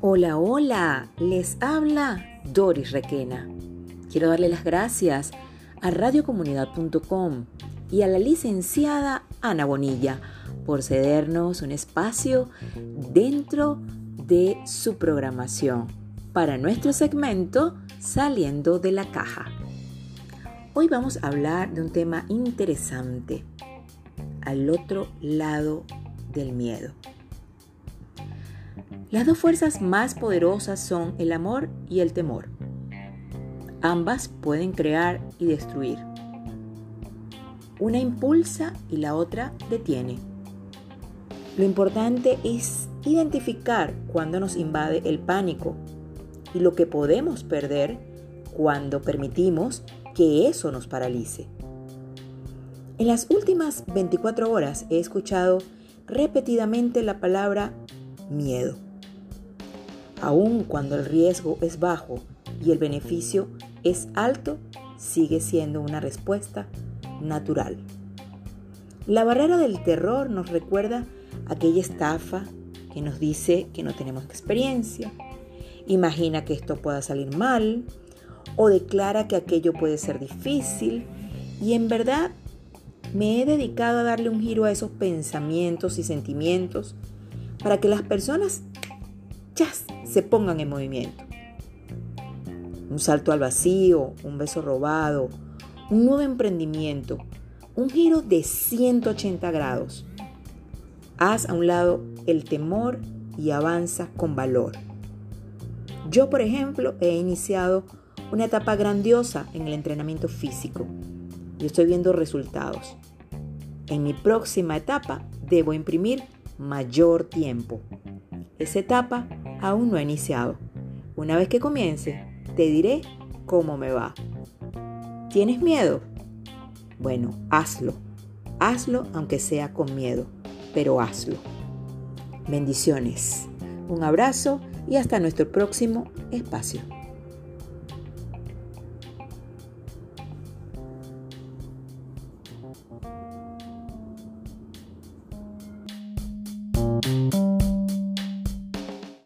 Hola, hola, les habla Doris Requena. Quiero darle las gracias a radiocomunidad.com y a la licenciada Ana Bonilla por cedernos un espacio dentro de su programación para nuestro segmento Saliendo de la Caja. Hoy vamos a hablar de un tema interesante, al otro lado del miedo. Las dos fuerzas más poderosas son el amor y el temor. Ambas pueden crear y destruir. Una impulsa y la otra detiene. Lo importante es identificar cuando nos invade el pánico y lo que podemos perder cuando permitimos que eso nos paralice. En las últimas 24 horas he escuchado repetidamente la palabra miedo. Aun cuando el riesgo es bajo y el beneficio es alto, sigue siendo una respuesta natural. La barrera del terror nos recuerda aquella estafa que nos dice que no tenemos experiencia, imagina que esto pueda salir mal o declara que aquello puede ser difícil y en verdad me he dedicado a darle un giro a esos pensamientos y sentimientos para que las personas se pongan en movimiento. Un salto al vacío, un beso robado, un nuevo emprendimiento, un giro de 180 grados. Haz a un lado el temor y avanza con valor. Yo, por ejemplo, he iniciado una etapa grandiosa en el entrenamiento físico y estoy viendo resultados. En mi próxima etapa debo imprimir mayor tiempo. Esa etapa aún no ha iniciado. Una vez que comience, te diré cómo me va. ¿Tienes miedo? Bueno, hazlo. Hazlo aunque sea con miedo, pero hazlo. Bendiciones. Un abrazo y hasta nuestro próximo espacio.